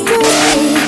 It's.